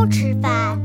不吃饭。